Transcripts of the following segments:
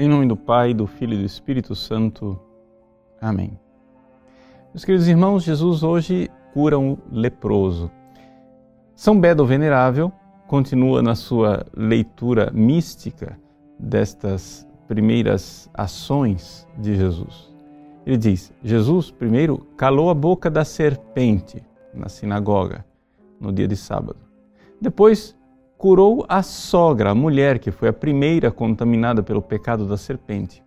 Em nome do Pai, do Filho e do Espírito Santo. Amém. Meus queridos irmãos, Jesus hoje cura um leproso. São Bedo Venerável continua na sua leitura mística destas primeiras ações de Jesus. Ele diz: Jesus, primeiro, calou a boca da serpente na sinagoga no dia de sábado. Depois, curou a sogra, a mulher que foi a primeira contaminada pelo pecado da serpente.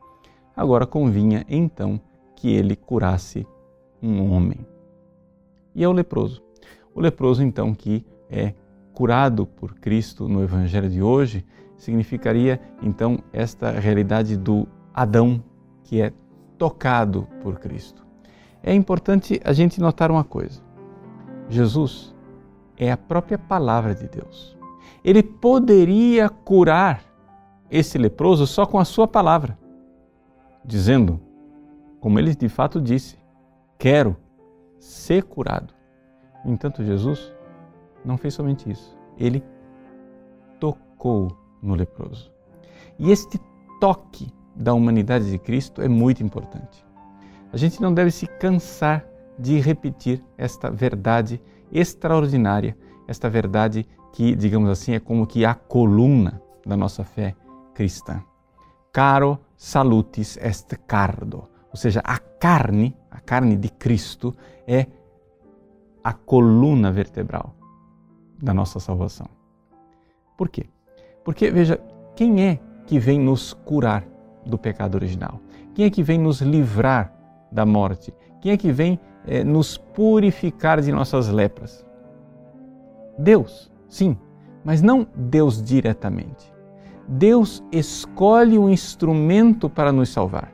Agora convinha então que ele curasse um homem. E é o leproso. O leproso, então, que é curado por Cristo no Evangelho de hoje, significaria então esta realidade do Adão que é tocado por Cristo. É importante a gente notar uma coisa: Jesus é a própria palavra de Deus ele poderia curar esse leproso só com a sua palavra, dizendo, como ele de fato disse, quero ser curado. No entanto, Jesus não fez somente isso, ele tocou no leproso. E este toque da humanidade de Cristo é muito importante. A gente não deve se cansar de repetir esta verdade extraordinária, esta verdade que, digamos assim, é como que a coluna da nossa fé cristã. Caro salutis est cardo, ou seja, a carne, a carne de Cristo é a coluna vertebral da nossa salvação. Por quê? Porque, veja, quem é que vem nos curar do pecado original? Quem é que vem nos livrar da morte? Quem é que vem é, nos purificar de nossas lepras? Deus. Sim, mas não Deus diretamente. Deus escolhe um instrumento para nos salvar.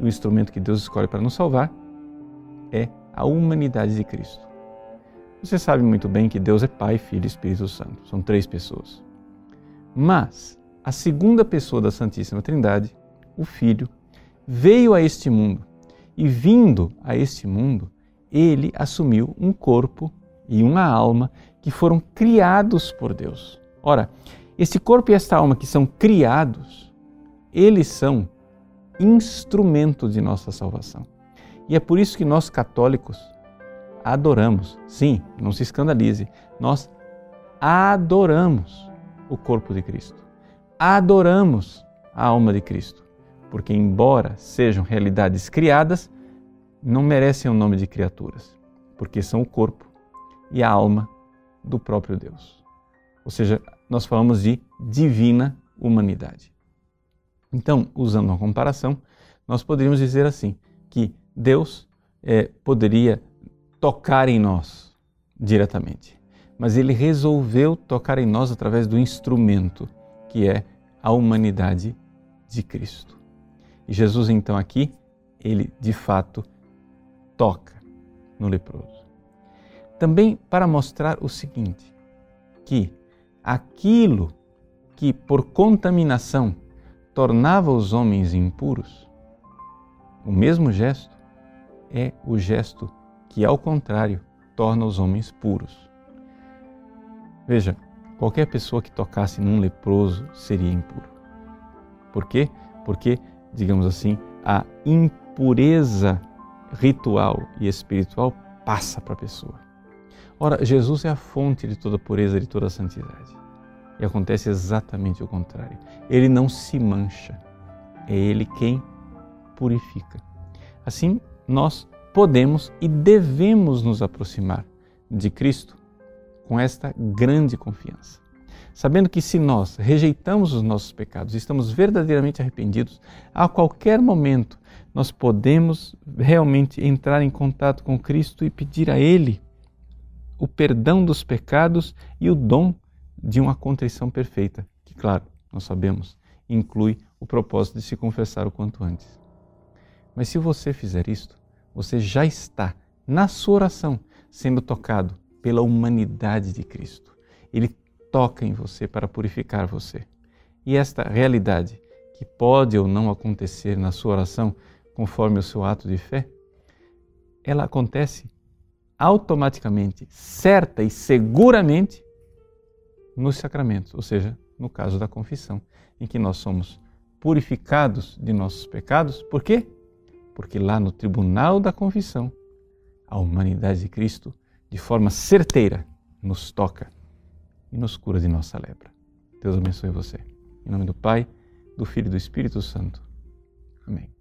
O instrumento que Deus escolhe para nos salvar é a humanidade de Cristo. Você sabe muito bem que Deus é Pai, Filho e Espírito Santo. São três pessoas. Mas a segunda pessoa da Santíssima Trindade, o Filho, veio a este mundo e, vindo a este mundo, ele assumiu um corpo e uma alma que foram criados por Deus. Ora, esse corpo e esta alma que são criados, eles são instrumento de nossa salvação. E é por isso que nós católicos adoramos, sim, não se escandalize, nós adoramos o corpo de Cristo, adoramos a alma de Cristo, porque, embora sejam realidades criadas, não merecem o nome de criaturas, porque são o corpo e a alma do próprio Deus. Ou seja, nós falamos de divina humanidade. Então, usando uma comparação, nós poderíamos dizer assim: que Deus é, poderia tocar em nós diretamente, mas Ele resolveu tocar em nós através do instrumento que é a humanidade de Cristo. E Jesus, então, aqui, ele de fato toca no leproso. Também para mostrar o seguinte: que aquilo que por contaminação tornava os homens impuros, o mesmo gesto é o gesto que, ao contrário, torna os homens puros. Veja, qualquer pessoa que tocasse num leproso seria impuro. Por quê? Porque, digamos assim, a impureza ritual e espiritual passa para a pessoa. Ora, Jesus é a fonte de toda pureza, de toda santidade. E acontece exatamente o contrário. Ele não se mancha, é Ele quem purifica. Assim, nós podemos e devemos nos aproximar de Cristo com esta grande confiança. Sabendo que se nós rejeitamos os nossos pecados estamos verdadeiramente arrependidos, a qualquer momento nós podemos realmente entrar em contato com Cristo e pedir a Ele o perdão dos pecados e o dom de uma contrição perfeita, que, claro, nós sabemos, inclui o propósito de se confessar o quanto antes. Mas se você fizer isto, você já está, na sua oração, sendo tocado pela humanidade de Cristo. Ele toca em você para purificar você. E esta realidade, que pode ou não acontecer na sua oração conforme o seu ato de fé, ela acontece automaticamente, certa e seguramente nos sacramentos, ou seja, no caso da confissão, em que nós somos purificados de nossos pecados. Por quê? Porque lá no tribunal da confissão, a humanidade de Cristo, de forma certeira, nos toca e nos cura de nossa lepra. Deus abençoe você. Em nome do Pai, do Filho e do Espírito Santo. Amém.